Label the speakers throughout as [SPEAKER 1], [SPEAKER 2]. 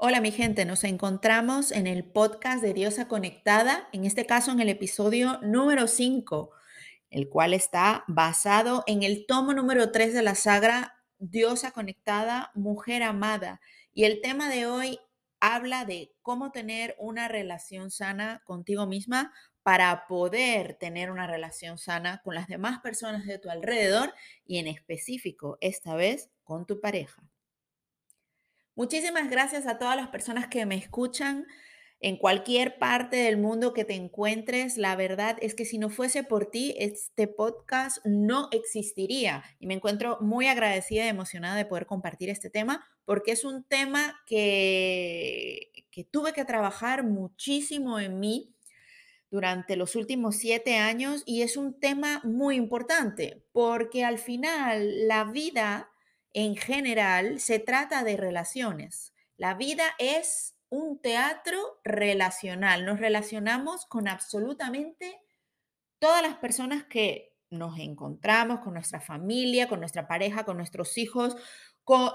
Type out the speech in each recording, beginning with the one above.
[SPEAKER 1] Hola mi gente, nos encontramos en el podcast de Diosa Conectada, en este caso en el episodio número 5, el cual está basado en el tomo número 3 de la saga Diosa Conectada, Mujer Amada. Y el tema de hoy habla de cómo tener una relación sana contigo misma para poder tener una relación sana con las demás personas de tu alrededor y en específico, esta vez, con tu pareja. Muchísimas gracias a todas las personas que me escuchan en cualquier parte del mundo que te encuentres. La verdad es que si no fuese por ti, este podcast no existiría. Y me encuentro muy agradecida y emocionada de poder compartir este tema porque es un tema que, que tuve que trabajar muchísimo en mí durante los últimos siete años y es un tema muy importante porque al final la vida en general se trata de relaciones. La vida es un teatro relacional. Nos relacionamos con absolutamente todas las personas que nos encontramos, con nuestra familia, con nuestra pareja, con nuestros hijos.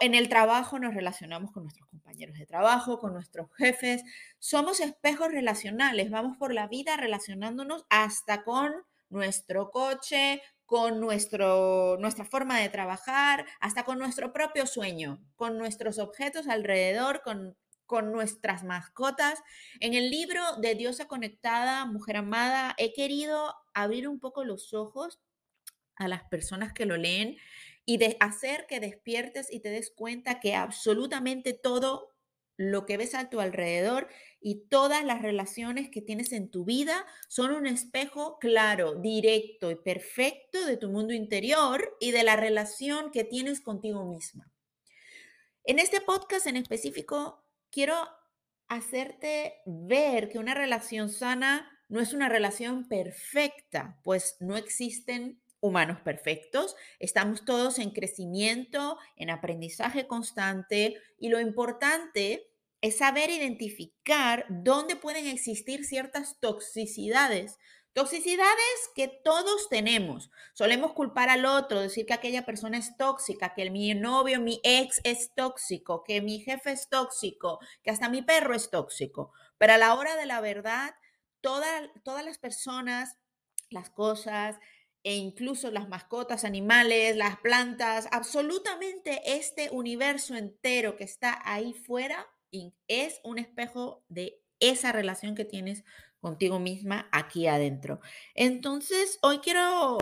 [SPEAKER 1] en el trabajo nos relacionamos con nuestros compañeros de trabajo, con nuestros jefes. Somos espejos relacionales. Vamos por la vida relacionándonos hasta con nuestro coche, con nuestro, nuestra forma de trabajar, hasta con nuestro propio sueño, con nuestros objetos alrededor, con, con nuestras mascotas. En el libro de Diosa Conectada, Mujer Amada, he querido abrir un poco los ojos a las personas que lo leen y de hacer que despiertes y te des cuenta que absolutamente todo lo que ves a tu alrededor y todas las relaciones que tienes en tu vida son un espejo claro, directo y perfecto de tu mundo interior y de la relación que tienes contigo misma. En este podcast en específico, quiero hacerte ver que una relación sana no es una relación perfecta, pues no existen humanos perfectos, estamos todos en crecimiento, en aprendizaje constante y lo importante es saber identificar dónde pueden existir ciertas toxicidades. Toxicidades que todos tenemos. Solemos culpar al otro, decir que aquella persona es tóxica, que mi novio, mi ex es tóxico, que mi jefe es tóxico, que hasta mi perro es tóxico. Pero a la hora de la verdad, todas las personas, las cosas, e incluso las mascotas, animales, las plantas, absolutamente este universo entero que está ahí fuera es un espejo de esa relación que tienes contigo misma aquí adentro. Entonces, hoy quiero,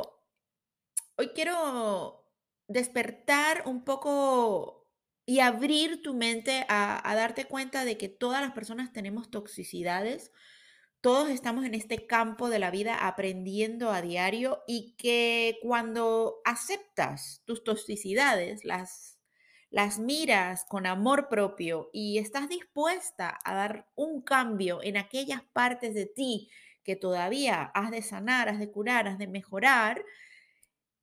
[SPEAKER 1] hoy quiero despertar un poco y abrir tu mente a, a darte cuenta de que todas las personas tenemos toxicidades, todos estamos en este campo de la vida aprendiendo a diario y que cuando aceptas tus toxicidades, las, las miras con amor propio y estás dispuesta a dar un cambio en aquellas partes de ti que todavía has de sanar, has de curar, has de mejorar,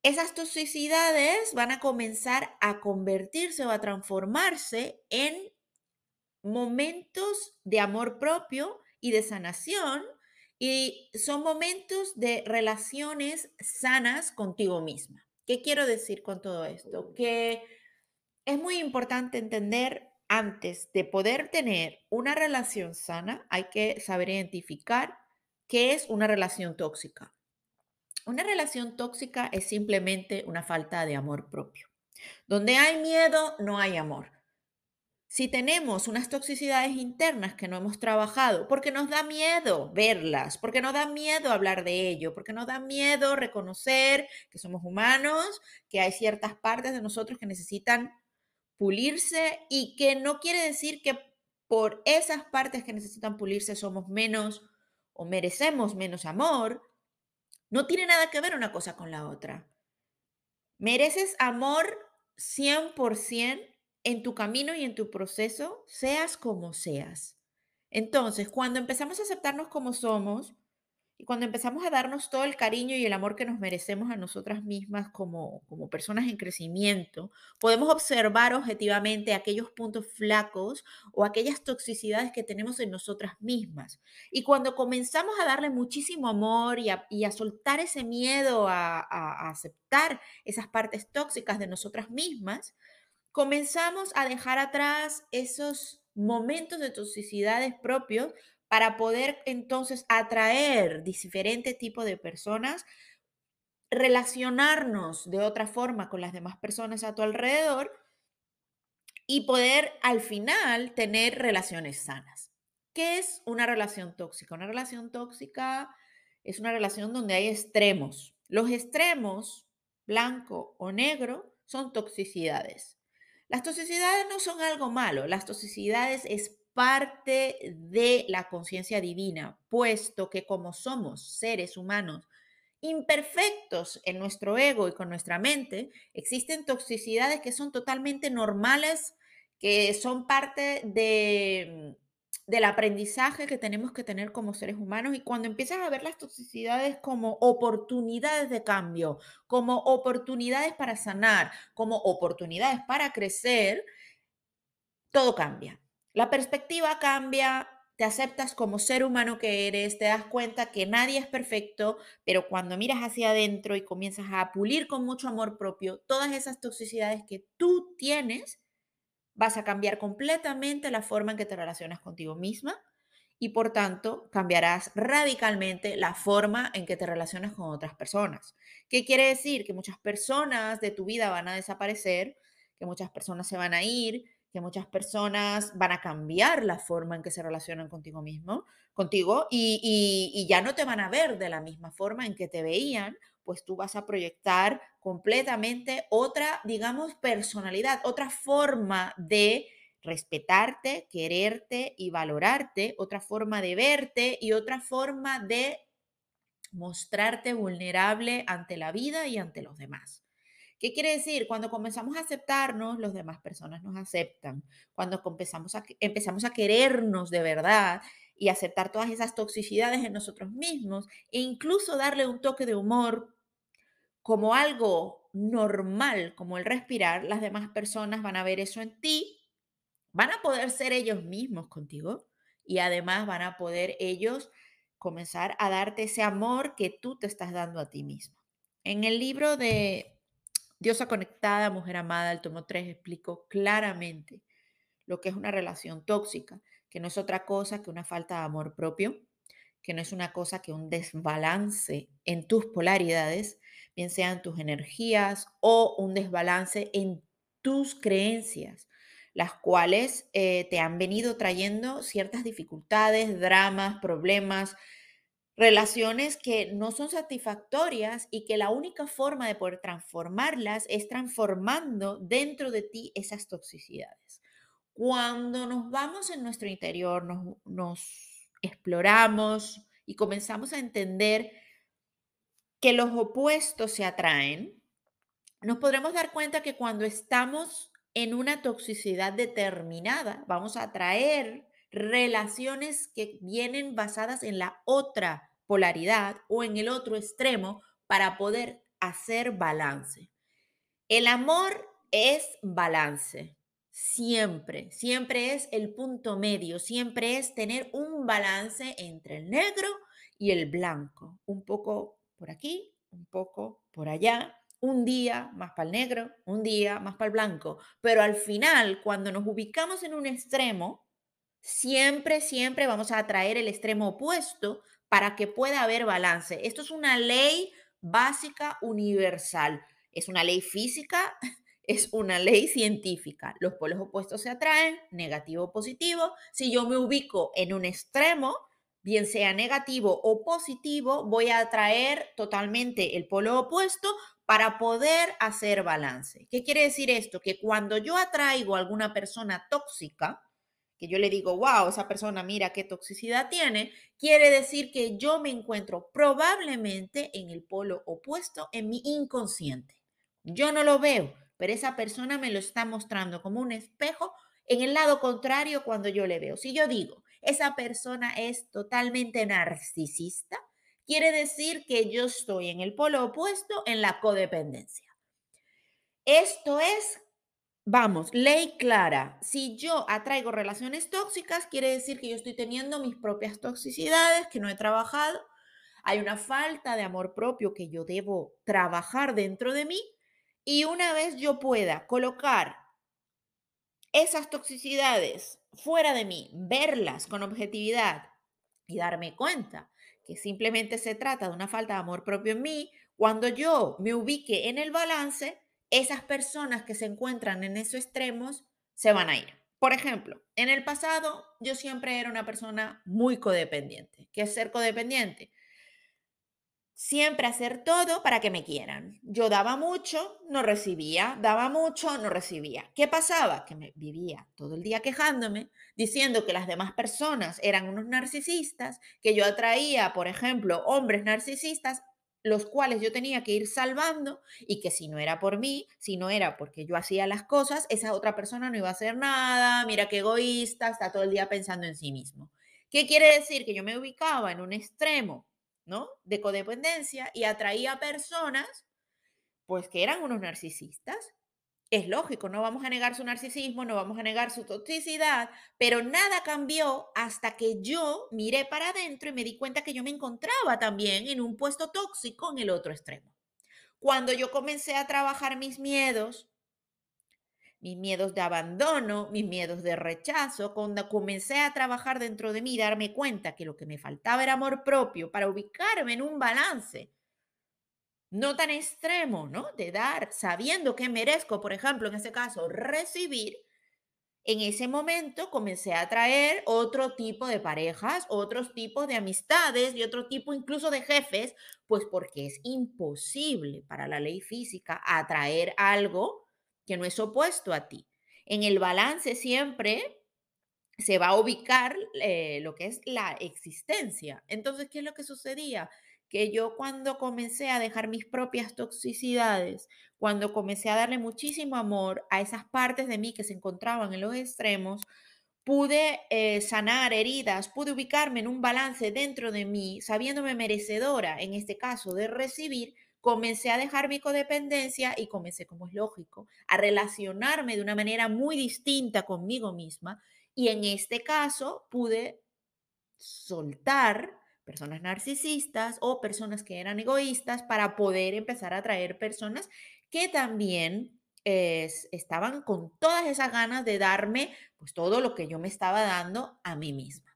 [SPEAKER 1] esas toxicidades van a comenzar a convertirse o a transformarse en momentos de amor propio y de sanación y son momentos de relaciones sanas contigo misma. ¿Qué quiero decir con todo esto? Que es muy importante entender antes de poder tener una relación sana, hay que saber identificar qué es una relación tóxica. Una relación tóxica es simplemente una falta de amor propio. Donde hay miedo, no hay amor. Si tenemos unas toxicidades internas que no hemos trabajado, porque nos da miedo verlas, porque nos da miedo hablar de ello, porque nos da miedo reconocer que somos humanos, que hay ciertas partes de nosotros que necesitan pulirse y que no quiere decir que por esas partes que necesitan pulirse somos menos o merecemos menos amor, no tiene nada que ver una cosa con la otra. Mereces amor 100% en tu camino y en tu proceso, seas como seas. Entonces, cuando empezamos a aceptarnos como somos y cuando empezamos a darnos todo el cariño y el amor que nos merecemos a nosotras mismas como, como personas en crecimiento, podemos observar objetivamente aquellos puntos flacos o aquellas toxicidades que tenemos en nosotras mismas. Y cuando comenzamos a darle muchísimo amor y a, y a soltar ese miedo a, a aceptar esas partes tóxicas de nosotras mismas, comenzamos a dejar atrás esos momentos de toxicidades propios para poder entonces atraer diferentes tipos de personas, relacionarnos de otra forma con las demás personas a tu alrededor y poder al final tener relaciones sanas. ¿Qué es una relación tóxica? Una relación tóxica es una relación donde hay extremos. Los extremos, blanco o negro, son toxicidades. Las toxicidades no son algo malo, las toxicidades es parte de la conciencia divina, puesto que como somos seres humanos imperfectos en nuestro ego y con nuestra mente, existen toxicidades que son totalmente normales, que son parte de del aprendizaje que tenemos que tener como seres humanos y cuando empiezas a ver las toxicidades como oportunidades de cambio, como oportunidades para sanar, como oportunidades para crecer, todo cambia. La perspectiva cambia, te aceptas como ser humano que eres, te das cuenta que nadie es perfecto, pero cuando miras hacia adentro y comienzas a pulir con mucho amor propio todas esas toxicidades que tú tienes, vas a cambiar completamente la forma en que te relacionas contigo misma y por tanto cambiarás radicalmente la forma en que te relacionas con otras personas. ¿Qué quiere decir? Que muchas personas de tu vida van a desaparecer, que muchas personas se van a ir, que muchas personas van a cambiar la forma en que se relacionan contigo mismo, contigo, y, y, ya no te van a ver de la misma forma en que te veían, pues tú vas a proyectar completamente otra, digamos, personalidad, otra forma de respetarte, quererte y valorarte, otra forma de verte y otra forma de mostrarte vulnerable ante la vida y ante los demás. ¿Qué quiere decir? Cuando comenzamos a aceptarnos, las demás personas nos aceptan. Cuando empezamos a, empezamos a querernos de verdad y aceptar todas esas toxicidades en nosotros mismos e incluso darle un toque de humor como algo normal, como el respirar, las demás personas van a ver eso en ti, van a poder ser ellos mismos contigo y además van a poder ellos comenzar a darte ese amor que tú te estás dando a ti mismo. En el libro de Diosa Conectada, Mujer Amada, el tomo 3, explico claramente lo que es una relación tóxica, que no es otra cosa que una falta de amor propio, que no es una cosa que un desbalance en tus polaridades, bien sean tus energías o un desbalance en tus creencias, las cuales eh, te han venido trayendo ciertas dificultades, dramas, problemas, relaciones que no son satisfactorias y que la única forma de poder transformarlas es transformando dentro de ti esas toxicidades. Cuando nos vamos en nuestro interior, nos, nos exploramos y comenzamos a entender que los opuestos se atraen, nos podremos dar cuenta que cuando estamos en una toxicidad determinada, vamos a atraer relaciones que vienen basadas en la otra polaridad o en el otro extremo para poder hacer balance. El amor es balance. Siempre, siempre es el punto medio, siempre es tener un balance entre el negro y el blanco. Un poco por aquí, un poco por allá, un día más para el negro, un día más para el blanco. Pero al final, cuando nos ubicamos en un extremo, siempre, siempre vamos a atraer el extremo opuesto para que pueda haber balance. Esto es una ley básica universal. Es una ley física, es una ley científica. Los polos opuestos se atraen, negativo positivo. Si yo me ubico en un extremo, bien sea negativo o positivo, voy a atraer totalmente el polo opuesto para poder hacer balance. ¿Qué quiere decir esto? Que cuando yo atraigo a alguna persona tóxica, que yo le digo, wow, esa persona mira qué toxicidad tiene, quiere decir que yo me encuentro probablemente en el polo opuesto en mi inconsciente. Yo no lo veo, pero esa persona me lo está mostrando como un espejo en el lado contrario cuando yo le veo. Si yo digo, esa persona es totalmente narcisista, quiere decir que yo estoy en el polo opuesto en la codependencia. Esto es Vamos, ley clara. Si yo atraigo relaciones tóxicas, quiere decir que yo estoy teniendo mis propias toxicidades que no he trabajado. Hay una falta de amor propio que yo debo trabajar dentro de mí. Y una vez yo pueda colocar esas toxicidades fuera de mí, verlas con objetividad y darme cuenta que simplemente se trata de una falta de amor propio en mí, cuando yo me ubique en el balance, esas personas que se encuentran en esos extremos se van a ir. Por ejemplo, en el pasado yo siempre era una persona muy codependiente. ¿Qué es ser codependiente? Siempre hacer todo para que me quieran. Yo daba mucho, no recibía, daba mucho, no recibía. ¿Qué pasaba? Que me vivía todo el día quejándome, diciendo que las demás personas eran unos narcisistas, que yo atraía, por ejemplo, hombres narcisistas los cuales yo tenía que ir salvando y que si no era por mí, si no era porque yo hacía las cosas, esa otra persona no iba a hacer nada, mira qué egoísta, está todo el día pensando en sí mismo. ¿Qué quiere decir? Que yo me ubicaba en un extremo, De codependencia y atraía personas, pues que eran unos narcisistas, es lógico, no vamos a negar su narcisismo, no vamos a negar su toxicidad, pero nada cambió hasta que yo miré para adentro y me di cuenta que yo me encontraba también en un puesto tóxico en el otro extremo. Cuando yo comencé a trabajar mis miedos, mis miedos de abandono, mis miedos de rechazo, cuando comencé a trabajar dentro de mí, darme cuenta que lo que me faltaba era amor propio para ubicarme en un balance no tan extremo, ¿no? De dar sabiendo que merezco, por ejemplo, en ese caso, recibir, en ese momento comencé a atraer otro tipo de parejas, otros tipos de amistades y otro tipo incluso de jefes, pues porque es imposible para la ley física atraer algo que no es opuesto a ti. En el balance siempre se va a ubicar eh, lo que es la existencia. Entonces, ¿qué es lo que sucedía? que yo cuando comencé a dejar mis propias toxicidades, cuando comencé a darle muchísimo amor a esas partes de mí que se encontraban en los extremos, pude eh, sanar heridas, pude ubicarme en un balance dentro de mí, sabiéndome merecedora, en este caso, de recibir, comencé a dejar mi codependencia y comencé, como es lógico, a relacionarme de una manera muy distinta conmigo misma. Y en este caso pude soltar personas narcisistas o personas que eran egoístas para poder empezar a atraer personas que también estaban con todas esas ganas de darme pues todo lo que yo me estaba dando a mí misma.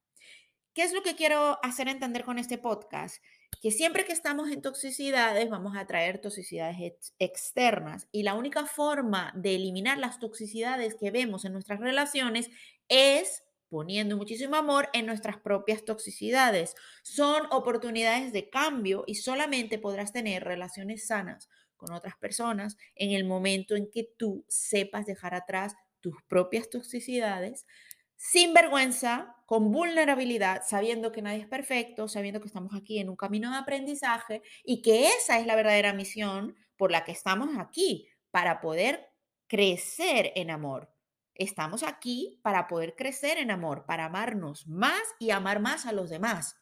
[SPEAKER 1] ¿Qué es lo que quiero hacer entender con este podcast? Que siempre que estamos en toxicidades vamos a traer toxicidades externas y la única forma de eliminar las toxicidades que vemos en nuestras relaciones es poniendo muchísimo amor en nuestras propias toxicidades. Son oportunidades de cambio y solamente podrás tener relaciones sanas con otras personas en el momento en que tú sepas dejar atrás tus propias toxicidades sin vergüenza, con vulnerabilidad, sabiendo que nadie es perfecto, sabiendo que estamos aquí en un camino de aprendizaje y que esa es la verdadera misión por la que estamos aquí, para poder crecer en amor, Estamos aquí para poder crecer en amor, para amarnos más y amar más a los demás.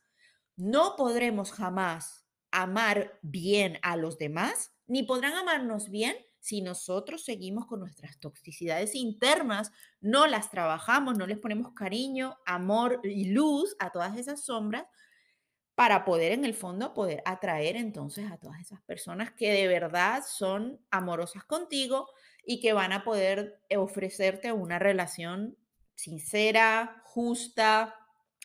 [SPEAKER 1] No podremos jamás amar bien a los demás, ni podrán amarnos bien si nosotros seguimos con nuestras toxicidades internas, no las trabajamos, no les ponemos cariño, amor y luz a todas esas sombras para poder en el fondo poder atraer entonces a todas esas personas que de verdad son amorosas contigo, y que van a poder ofrecerte una relación sincera, justa,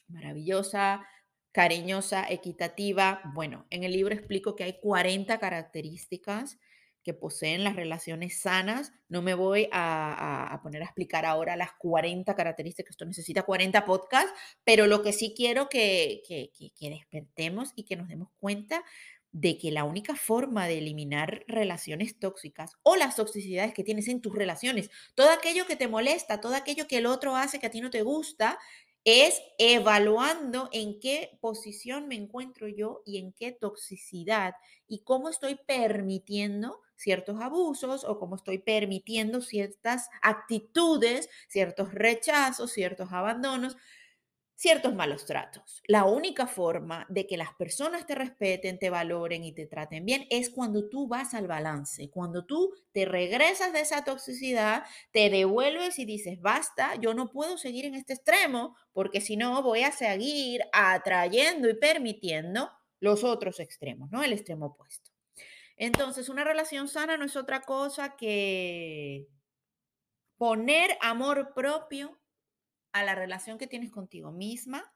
[SPEAKER 1] maravillosa, cariñosa, equitativa. Bueno, en el libro explico que hay 40 características que poseen las relaciones sanas. No me voy a, poner a explicar ahora las 40 características, esto necesita 40 podcasts, pero lo que sí quiero que, que, que despertemos y que nos demos cuenta de que la única forma de eliminar relaciones tóxicas o las toxicidades que tienes en tus relaciones, todo aquello que te molesta, todo aquello que el otro hace que a ti no te gusta, es evaluando en qué posición me encuentro yo y en qué toxicidad y cómo estoy permitiendo ciertos abusos o cómo estoy permitiendo ciertas actitudes, ciertos rechazos, ciertos abandonos ciertos malos tratos. La única forma de que las personas te respeten, te valoren y te traten bien es cuando tú vas al balance, cuando tú te regresas de esa toxicidad, te devuelves y dices, basta, yo no puedo seguir en este extremo porque si no voy a seguir atrayendo y permitiendo los otros extremos, ¿no? El extremo opuesto. Entonces, una relación sana no es otra cosa que poner amor propio a la relación que tienes contigo misma,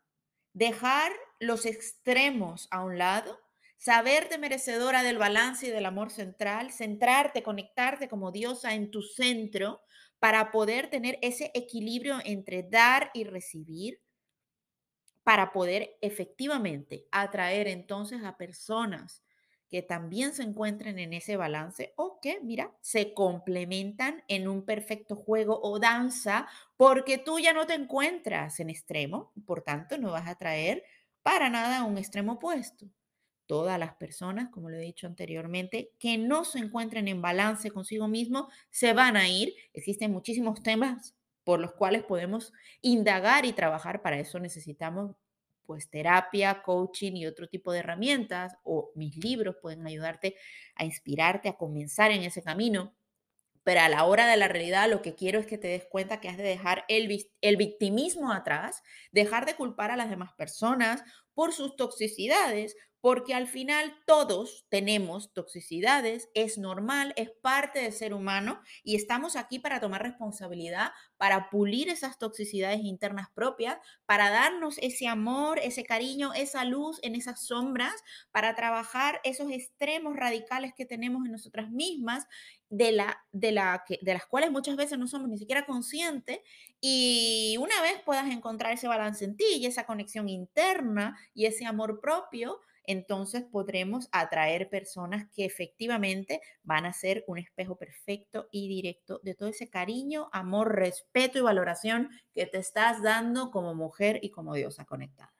[SPEAKER 1] dejar los extremos a un lado, saberte merecedora del balance y del amor central, centrarte, conectarte como diosa en tu centro para poder tener ese equilibrio entre dar y recibir, para poder efectivamente atraer entonces a personas que también se encuentren en ese balance o que, mira, se complementan en un perfecto juego o danza porque tú ya no te encuentras en extremo, por tanto no vas a traer para nada un extremo opuesto. Todas las personas, como lo he dicho anteriormente, que no se encuentren en balance consigo mismo, se van a ir. Existen muchísimos temas por los cuales podemos indagar y trabajar. Para eso necesitamos pues terapia, coaching y otro tipo de herramientas o mis libros pueden ayudarte a inspirarte a comenzar en ese camino. Pero a la hora de la realidad lo que quiero es que te des cuenta que has de dejar el, el victimismo atrás, dejar de culpar a las demás personas por sus toxicidades, porque al final todos tenemos toxicidades, es normal, es parte del ser humano y estamos aquí para tomar responsabilidad, para pulir esas toxicidades internas propias, para darnos ese amor, ese cariño, esa luz en esas sombras, para trabajar esos extremos radicales que tenemos en nosotras mismas, de, la, de, la, de las cuales muchas veces no somos ni siquiera conscientes y una vez puedas encontrar ese balance en ti y esa conexión interna y ese amor propio, entonces podremos atraer personas que efectivamente van a ser un espejo perfecto y directo de todo ese cariño, amor, respeto y valoración que te estás dando como mujer y como diosa conectada.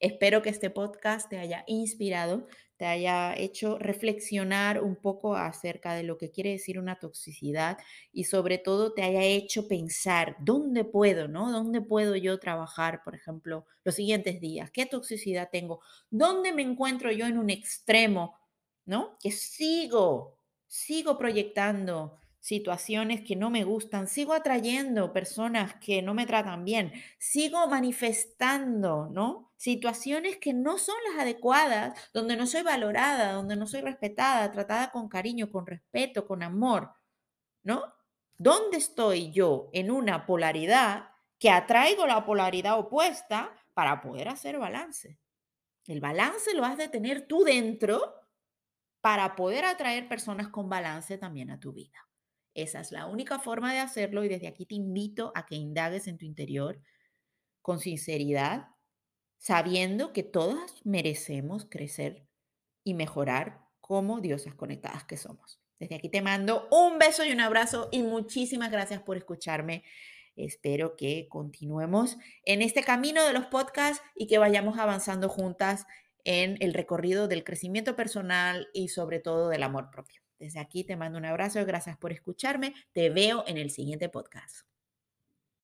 [SPEAKER 1] Espero que este podcast te haya inspirado, te haya hecho reflexionar un poco acerca de lo que quiere decir una toxicidad y sobre todo te haya hecho pensar dónde puedo, ¿no? ¿Dónde puedo yo trabajar, por ejemplo, los siguientes días? ¿Qué toxicidad tengo? ¿Dónde me encuentro yo en un extremo, ¿no? Que sigo, sigo proyectando situaciones que no me gustan, sigo atrayendo personas que no me tratan bien, sigo manifestando, ¿no? Situaciones que no son las adecuadas, donde no soy valorada, donde no soy respetada, tratada con cariño, con respeto, con amor, ¿no? ¿Dónde estoy yo en una polaridad que atraigo la polaridad opuesta para poder hacer balance? El balance lo has de tener tú dentro para poder atraer personas con balance también a tu vida. Esa es la única forma de hacerlo y desde aquí te invito a que indagues en tu interior con sinceridad, sabiendo que todas merecemos crecer y mejorar como diosas conectadas que somos. Desde aquí te mando un beso y un abrazo y muchísimas gracias por escucharme. Espero que continuemos en este camino de los podcasts y que vayamos avanzando juntas en el recorrido del crecimiento personal y sobre todo del amor propio. Desde aquí te mando un abrazo, gracias por escucharme, te veo en el siguiente podcast.